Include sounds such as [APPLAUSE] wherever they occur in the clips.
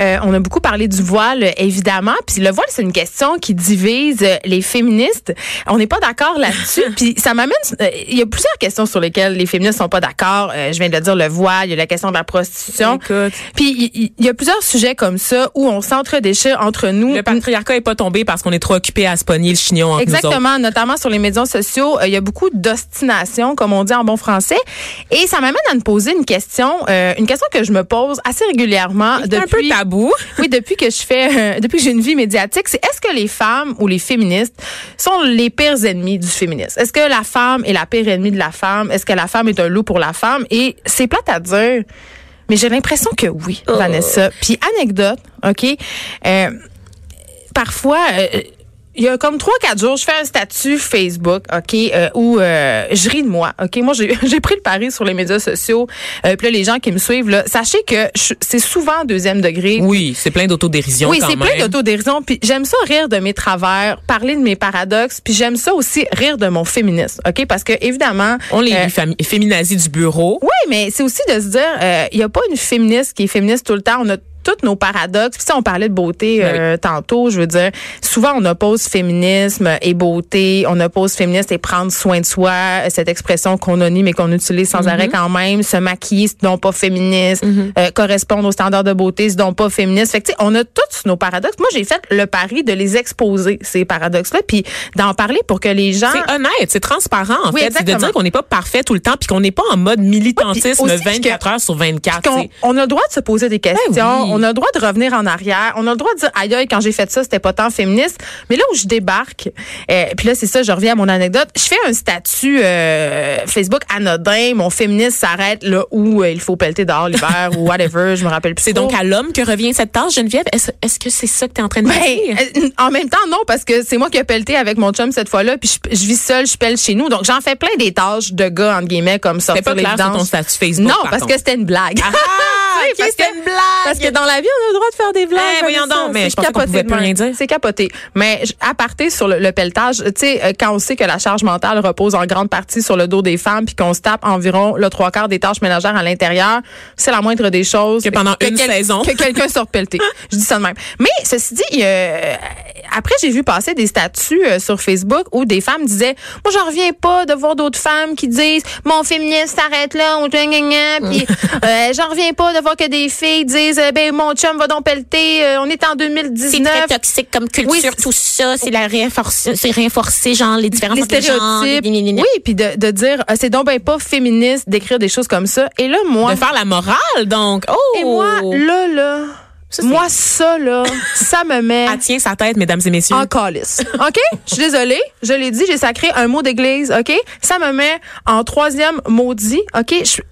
Euh, on a beaucoup parlé du voile, évidemment. Puis le voile, c'est une question qui divise euh, les féministes. On n'est pas d'accord là-dessus. [LAUGHS] puis ça m'amène... euh, Il y a plusieurs questions sur lesquelles les féministes sont pas d'accord. Euh, je viens de le dire, le voile, il y a la question de la prostitution. Écoute. Puis il y, a plusieurs sujets comme ça où on s'entre-déchire entre nous. Le patriarcat est pas tombé parce qu'on est trop occupé à se pogner le chignon entre nous. Exactement, notamment sur les médias sociaux, euh, il y a beaucoup d'ostination, comme on dit en bon français, et ça m'amène à me poser une question, euh, une question que je me pose assez régulièrement C'est un peu depuis. Tabou. [LAUGHS] Oui, depuis que je fais, euh, depuis que j'ai une vie médiatique, c'est est-ce que les femmes ou les féministes sont les pires ennemis du féminisme? Est-ce que la femme est la pire ennemie de la femme? Est-ce que la femme est un loup pour la femme? Et c'est plate à dire. Mais j'ai l'impression que oui, Vanessa. Puis anecdote, OK? Euh, parfois, euh, il y a comme trois, quatre jours, je fais un statut Facebook, OK, euh, où euh, je ris de moi, OK? Moi, j'ai [LAUGHS] pris le pari sur les médias sociaux. Euh, puis là, les gens qui me suivent, là, sachez que c'est souvent deuxième degré. Oui, c'est plein d'autodérision Oui, c'est plein d'autodérision. Puis j'aime ça rire de mes travers, parler de mes paradoxes. Puis j'aime ça aussi rire de mon féminisme, OK? Parce que, évidemment... On les euh, féminazie du bureau. oui, mais c'est aussi de se dire, euh, il n'y a pas une féministe qui est féministe tout le temps. On a tous nos paradoxes. Puis si on parlait de beauté Ben euh, tantôt, je veux dire, souvent on oppose féminisme et beauté, on oppose féministe et prendre soin de soi, euh, cette expression qu'on a mais qu'on utilise sans arrêt quand même, se maquiller, c'est donc pas féministe, euh, correspondre aux standards de beauté, c'est donc pas féministe. Fait que tu sais, on a tous nos paradoxes. Moi, j'ai fait le pari de les exposer ces paradoxes-là, puis d'en parler pour que les gens C'est honnête, c'est transparent en Oui, fait. C'est de dire qu'on n'est pas parfait tout le temps puis qu'on n'est pas en mode militantisme Oui, puis aussi 24 heures sur 24. qu'on- c'est- on a le droit de se poser des questions, Ben oui. on a le droit de revenir en arrière, on a le droit de dire aïe aïe quand j'ai fait ça c'était pas tant féministe, mais là où je débarque, euh, puis là c'est ça, je reviens à mon anecdote, je fais un statut euh, Facebook anodin, mon féministe s'arrête là où euh, il faut pelleter dehors l'hiver [LAUGHS] ou whatever, je me rappelle plus. C'est donc à l'homme que revient cette tâche, Geneviève? Est-ce que c'est ça que tu es en train de me dire? Ben, euh, en même temps, non, parce que c'est moi qui ai pelleté avec mon chum cette fois-là, puis je, je vis seule, je pelle chez nous. Donc, j'en fais plein des tâches de gars, entre guillemets, comme ça. C'était pas clair sur ton statut Facebook. Non, par parce contre. que c'était une blague. Ah, parce que- une blague. Parce que dans la vie, on a le droit de faire des blagues. Eh, voyons donc, mais C'est je pensais qu'on capoté pouvait plus même. rien dire. C'est capoté. Mais à partir sur le, le pelletage, tu sais, euh, quand on sait que la charge mentale repose en grande partie sur le dos des femmes, puis qu'on se tape environ le trois quarts des tâches ménagères à l'intérieur, c'est la moindre des choses. Que pendant une saison. Que quelqu'un sorte pelleté. [LAUGHS] je dis ça de même. Mais ceci dit, euh, après, j'ai vu passer des statuts euh, sur Facebook où des femmes disaient, moi, j'en reviens pas de voir d'autres femmes qui disent, mon féministe s'arrête là, on gna, gna, gna. puis [LAUGHS] euh, j'en reviens pas de voir que des filles disent, euh, ben mon chum va donc pelleter, euh, on est en 2019. toxique comme culture, Oui, c'est- tout ça. C'est la réinforcer, c'est réinforcer, genre, les différences les genres, stéréotypes. Oui, puis de, de dire, ah, c'est donc ben pas féministe d'écrire des choses comme ça. Et là, moi, De faire la morale, donc. Oh! et moi, là, là, Ça, moi, [LAUGHS] ça, là, ça me met Elle tient sa tête, mesdames et messieurs. en calice. OK? Je suis désolée. Je l'ai dit, j'ai sacré un mot d'église. OK? Ça me met en troisième maudit. OK? Je-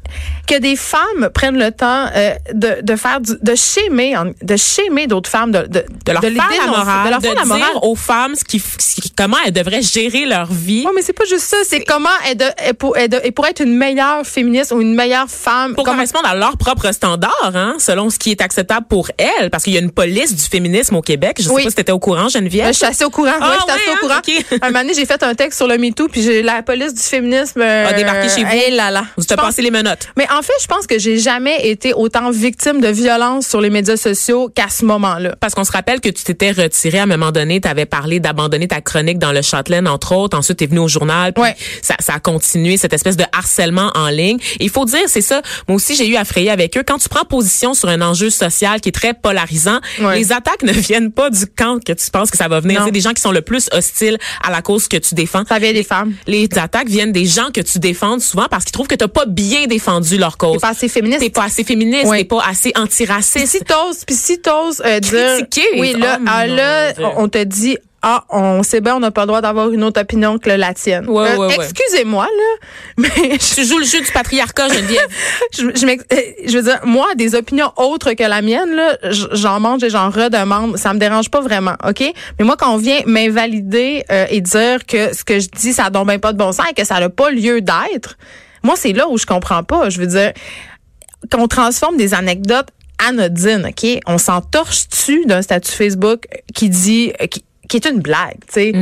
que des femmes prennent le temps euh, de, de faire du, de schémer, de schémer d'autres femmes, de, de, de leur les faire la morale, de leur faire la morale. dire aux femmes ce qui, ce qui- comment elles devraient gérer leur vie. Oui, mais c'est pas juste ça. C'est comment elle, de, elle, pour, de- être une meilleure féministe ou une meilleure femme. pour correspondre à leurs propres standards, hein, selon ce qui est acceptable pour elles, parce qu'il y a une police du féminisme au Québec. Je sais Oui. pas si t'étais au courant, Geneviève. Euh, je suis assez au courant. Ah, ouais, je suis assez au courant. hein? Un moment donné, j'ai fait un texte sur le MeToo, puis j'ai la police du féminisme euh, A débarqué chez vous. eh là là. Vous t'as pense- passé les menottes. Mais en fait, je pense que j'ai jamais été autant victime de violence sur les médias sociaux qu'à ce moment-là. Parce qu'on se rappelle que tu t'étais retiré à un moment donné, tu avais parlé d'abandonner ta chronique dans le Châtelaine, entre autres. Ensuite, tu es venu au journal. puis Ouais. Ça, ça a continué, cette espèce de harcèlement en ligne. Il faut dire, c'est ça. Moi aussi, j'ai eu à frayer avec eux. Quand tu prends position sur un enjeu social qui est très polarisant, Ouais. les attaques ne viennent pas du camp que tu penses que ça va venir. C'est des gens qui sont le plus hostiles à la cause que tu défends. Ça vient des femmes. Les attaques viennent des gens que tu défends souvent parce qu'ils trouvent que t'as pas bien défendu leur cause. T'es pas assez féministe. T'es pas assez féministe, Ouais. t'es pas assez antiraciste. si t'oses, puis si t'oses euh, dire, Critiquer. oui là, Oh, ah, là, on te dit. Ah, on sait bien, on n'a pas le droit d'avoir une autre opinion que la tienne. Euh, Ouais, ouais, ouais. Excusez-moi, là, [LAUGHS] mais je, Tu joues le jeu du patriarcat, Geneviève. [LAUGHS] je, je euh, je veux dire, moi, des opinions autres que la mienne, là, j'en mange et j'en redemande. Ça me dérange pas vraiment, OK? Mais moi, quand on vient m'invalider euh, et dire que ce que je dis, ça donne bien pas de bon sens et que ça n'a pas lieu d'être, moi, c'est là où je comprends pas. Je veux dire, qu'on transforme des anecdotes anodine, OK? On s'entorche dessus d'un statut Facebook qui dit... euh, qui, qui est une blague, tu sais,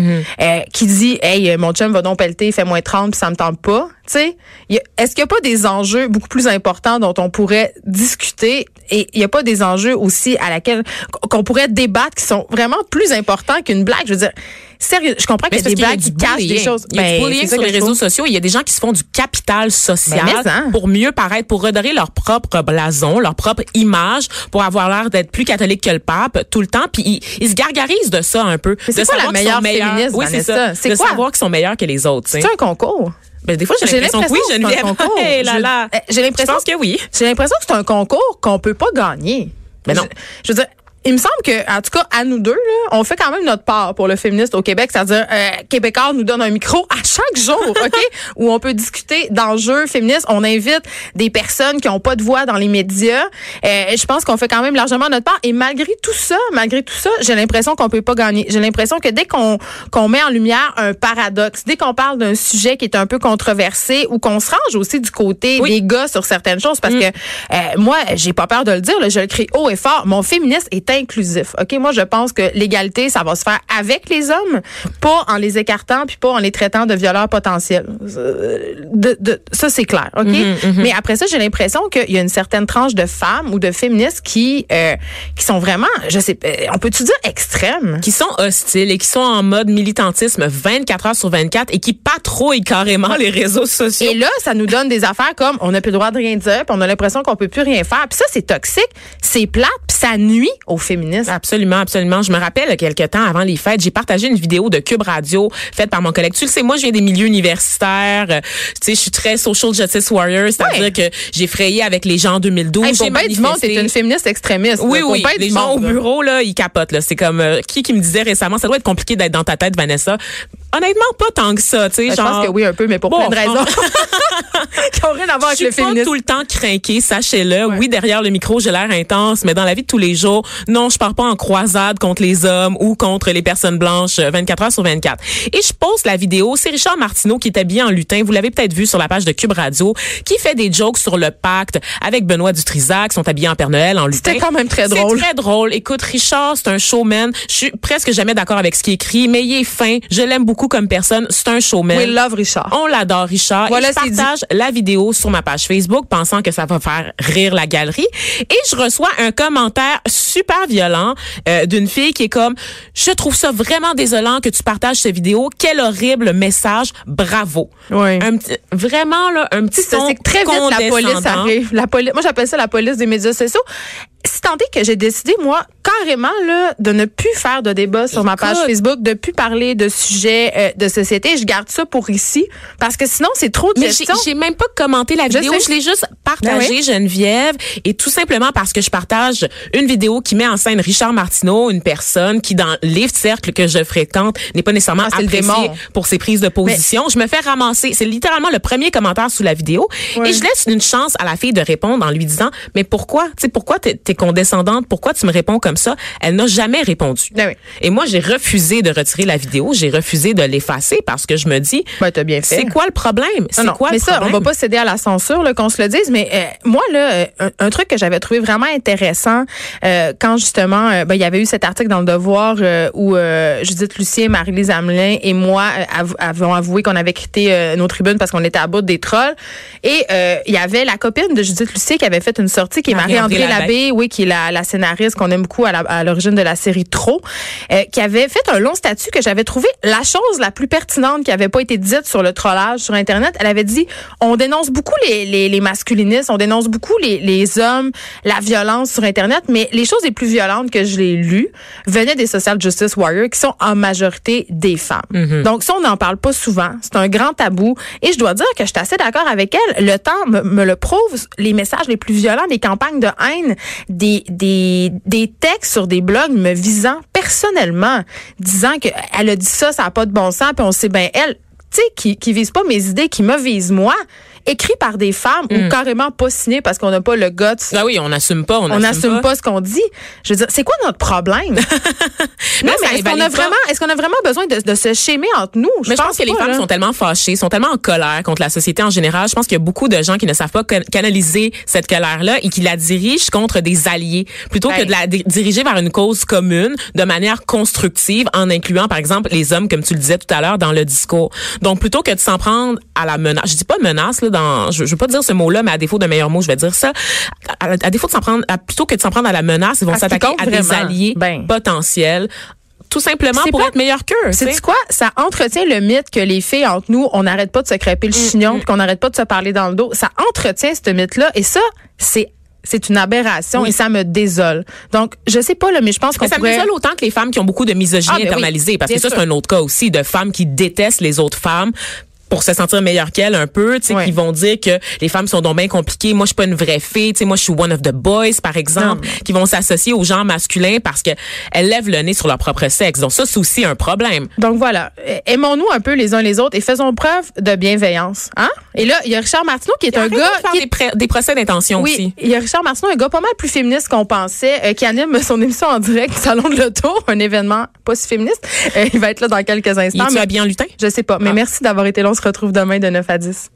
euh, qui dit hey euh, mon chum va donc pelleter, fait moins 30 puis ça me tente pas, tu sais. Y Est-ce qu'il n'y a pas des enjeux beaucoup plus importants dont on pourrait discuter? Et il n'y a pas des enjeux aussi à laquelle qu'on pourrait débattre qui sont vraiment plus importants qu'une blague, je veux dire sérieux, je comprends qu'il y a c'est des du qui cachent des bullying. choses. Il y a Ben, du bullying c'est ça sur les réseaux sociaux. Il y a des gens qui se font du capital social Ben, hein. pour mieux paraître, pour redorer leur propre blason, leur propre image, pour avoir l'air d'être plus catholique que le pape tout le temps. Puis ils, ils se gargarisent de ça un peu. C'est quoi la meilleure féministe, Oui, c'est ça. De savoir qu'ils sont meilleurs que les autres. C'est un concours. Ben, des fois, j'ai l'impression que oui, Geneviève. concours. Hey là Je- là. euh, J'ai l'impression que oui. J'ai l'impression que c'est un concours qu'on peut pas gagner. Mais non. Je, je veux dire, il me semble que, en tout cas, à nous deux, là, on fait quand même notre part pour le féministe au Québec. C'est-à-dire, euh, Québécois nous donne un micro à chaque jour, [LAUGHS] OK? où on peut discuter d'enjeux féministes. On invite des personnes qui n'ont pas de voix dans les médias. Euh, je pense qu'on fait quand même largement notre part. Et malgré tout ça, malgré tout ça, j'ai l'impression qu'on peut pas gagner. J'ai l'impression que dès qu'on qu'on met en lumière un paradoxe, dès qu'on parle d'un sujet qui est un peu controversé ou qu'on se range aussi du côté Oui. des gars sur certaines choses, parce que euh, moi, j'ai pas peur de le dire, là, je le crie haut et fort. Mon féminisme est inclusif. Ok, moi je pense que l'égalité, ça va se faire avec les hommes, pas en les écartant puis pas en les traitant de violeurs potentiels. Euh, de- de- ça c'est clair. Ok, mais après ça, j'ai l'impression qu'il y a une certaine tranche de femmes ou de féministes qui euh, qui sont vraiment, je sais, euh, on peut-tu dire extrêmes? qui sont hostiles et qui sont en mode militantisme 24 heures sur 24 et qui patrouillent carrément les réseaux sociaux. Et là, ça nous donne des affaires comme on n'a plus le droit de rien dire, puis on a l'impression qu'on peut plus rien faire. Puis ça, c'est toxique, c'est plate, puis ça nuit aux féministes. Absolument, absolument. Je me rappelle quelques temps avant les fêtes, j'ai partagé une vidéo de Cube Radio faite par mon collègue. Tu le sais, moi, je viens des milieux universitaires. Euh, tu sais, je suis très social justice warrior, c'est-à-dire Ouais. que j'ai frayé avec les gens en 2012. Hey, j'ai du monde, manifesté. t'es une féministe extrémiste. Oui, là. Oui. bien Les du gens monde, au bureau, là, ils capotent. Là. C'est comme euh, qui qui me disait récemment, ça doit être compliqué d'être dans ta tête, Vanessa. Honnêtement, pas tant que ça. Tu sais, Ben, Je genre, pense que oui, un peu, mais pour Bon, plein de raisons [LAUGHS] qui n'ont rien à voir je avec suis le pas féminisme. tout le temps craquée, sachez-le. Oui, derrière le micro, j'ai l'air intense, mais dans la vie de tous les jours, non, je pars pas en croisade contre les hommes ou contre les personnes blanches euh, 24 heures sur 24. Et je poste la vidéo, c'est Richard Martineau qui est habillé en lutin, vous l'avez peut-être vu sur la page de Cube Radio, qui fait des jokes sur le pacte avec Benoît Dutrisac, ils sont habillés en Père Noël en lutin. C'était quand même très drôle. C'est très drôle. Écoute, Richard, c'est un showman. Je suis presque jamais d'accord avec ce qu'il écrit, mais il est fin. Je l'aime beaucoup comme personne. C'est un showman. We love Richard. On l'adore, Richard. Voilà, et je c'est dit. partage la vidéo sur ma page Facebook, pensant que ça va faire rire la galerie. Et je reçois un commentaire super violent euh, d'une fille qui est comme Je trouve ça vraiment désolant que tu partages cette vidéo. Quel horrible message. Bravo. Oui. Un petit, vraiment, là, un petit ton c'est très vite la police arrive. La police, moi j'appelle ça la police des médias sociaux. Si tant est que j'ai décidé moi carrément là de ne plus faire de débat sur ma page. Facebook, de plus parler de sujets euh, de société, je garde ça pour ici parce que sinon c'est trop de Mais j'ai même pas commenté la vidéo, je, l'ai juste partagée, Ben oui. Geneviève, et tout simplement parce que je partage une vidéo qui met en scène Richard Martineau, une personne qui, dans les cercles que je fréquente, n'est pas nécessairement Ah, appréciée pour ses prises de position. Je me fais ramasser. C'est littéralement le premier commentaire sous la vidéo. Et je laisse une chance à la fille de répondre en lui disant, mais pourquoi? Tu sais, pourquoi t'es es condescendante? Pourquoi tu me réponds comme ça? Elle n'a jamais répondu. Ben oui. Et moi, j'ai refusé de retirer la vidéo. J'ai refusé de l'effacer parce que je me dis, Ben, t'as bien fait. c'est quoi le problème? C'est Non, quoi mais le ça, problème? on va pas céder à la censure, là, qu'on se le dise. Mais euh, moi, là, euh, un, un truc que j'avais trouvé vraiment intéressant euh, quand justement, ben, il y avait eu cet article dans le Devoir euh, où Judith Lucien, Marie-Lise Hamelin et moi av- avons avoué qu'on avait quitté nos tribunes parce qu'on était à bout des trolls. Et il y avait la copine de Judith Lucien qui avait fait une sortie, qui est Marie-André Marie-André Labbé. Oui, qui est la, la scénariste qu'on aime beaucoup à la- à l'origine de la série Trop, euh, qui avait fait un long statut que j'avais trouvé la chose la plus pertinente qui avait pas été dite sur le trollage sur Internet. Elle avait dit, on dénonce beaucoup les, les, les masculinistes, on dénonce beaucoup les, les hommes, la violence sur Internet, mais les choses les plus violentes que je l'ai lues venaient des social justice warriors qui sont en majorité des femmes. Donc ça, on n'en parle pas souvent. C'est un grand tabou. Et je dois dire que je suis assez d'accord avec elle. Le temps me, me le prouve. Les messages les plus violents, les campagnes de haine, des, des, des textes sur des blogs me visant personnellement, disant que elle a dit ça, ça n'a pas de bon sens, puis on sait bien elle, tu sais, qui, qui vise pas mes idées, qui me vise moi. Écrit par des femmes ou carrément pas signé parce qu'on n'a pas le guts. Ah oui, on n'assume pas. On n'assume pas. ce qu'on dit. Je veux dire, c'est quoi notre problème? [LAUGHS] non, Mais est-ce qu'on a pas. vraiment, est-ce qu'on a vraiment besoin de, de se schémer entre nous? Mais je pense que les pas, femmes là. sont tellement fâchées, sont tellement en colère contre la société en général. Je pense qu'il y a beaucoup de gens qui ne savent pas can- canaliser cette colère-là et qui la dirigent contre des alliés plutôt que de la di- diriger vers une cause commune de manière constructive en incluant, par exemple, les hommes, comme tu le disais tout à l'heure, dans le discours. Donc, plutôt que de s'en prendre à la menace, je dis pas menace, là, dans, je, je veux pas dire ce mot-là, mais à défaut d'un meilleur mot, je vais dire ça. À, à défaut de s'en prendre, à- plutôt que de s'en prendre à la menace, ils vont s'attaquer à des alliés Ben. potentiels. Tout simplement pour pas- être meilleur qu'eux. C'est quoi? Ça entretient le mythe que les filles entre nous, on n'arrête pas de se crêper le Mm, chignon, puis qu'on n'arrête pas de se parler dans le dos. Ça entretient ce mythe-là, et ça, c'est c'est une aberration et ça me désole. Donc, je sais pas, là, mais je pense qu'on ça me désole autant que les femmes qui ont beaucoup de misogynie Ah, ben oui, internalisée, parce que ça, c'est un autre cas aussi de femmes qui détestent les autres femmes pour se sentir meilleures qu'elles un peu, tu sais, Ouais. qui vont dire que les femmes sont donc bien compliquées. Moi, je suis pas une vraie fille, tu sais, moi, je suis one of the boys, par exemple, Non. qui vont s'associer aux gens masculins parce que elles lèvent le nez sur leur propre sexe. Donc ça, c'est aussi un problème. Donc voilà, aimons-nous un peu les uns les autres et faisons preuve de bienveillance. Hein? Et là, il y a Richard Martineau qui est un gars qui des, pré- des procès d'intention Oui, aussi. il y a Richard Martineau, un gars pas mal plus féministe qu'on pensait, euh, qui anime son émission en direct, [LAUGHS] Salon de l'Auto, un événement pas si féministe. Euh, il va être là dans quelques Il instants. est-tu mais habillé en lutin? je sais pas. Mais Ah. merci d'avoir été là. On se retrouve demain de 9 à 10.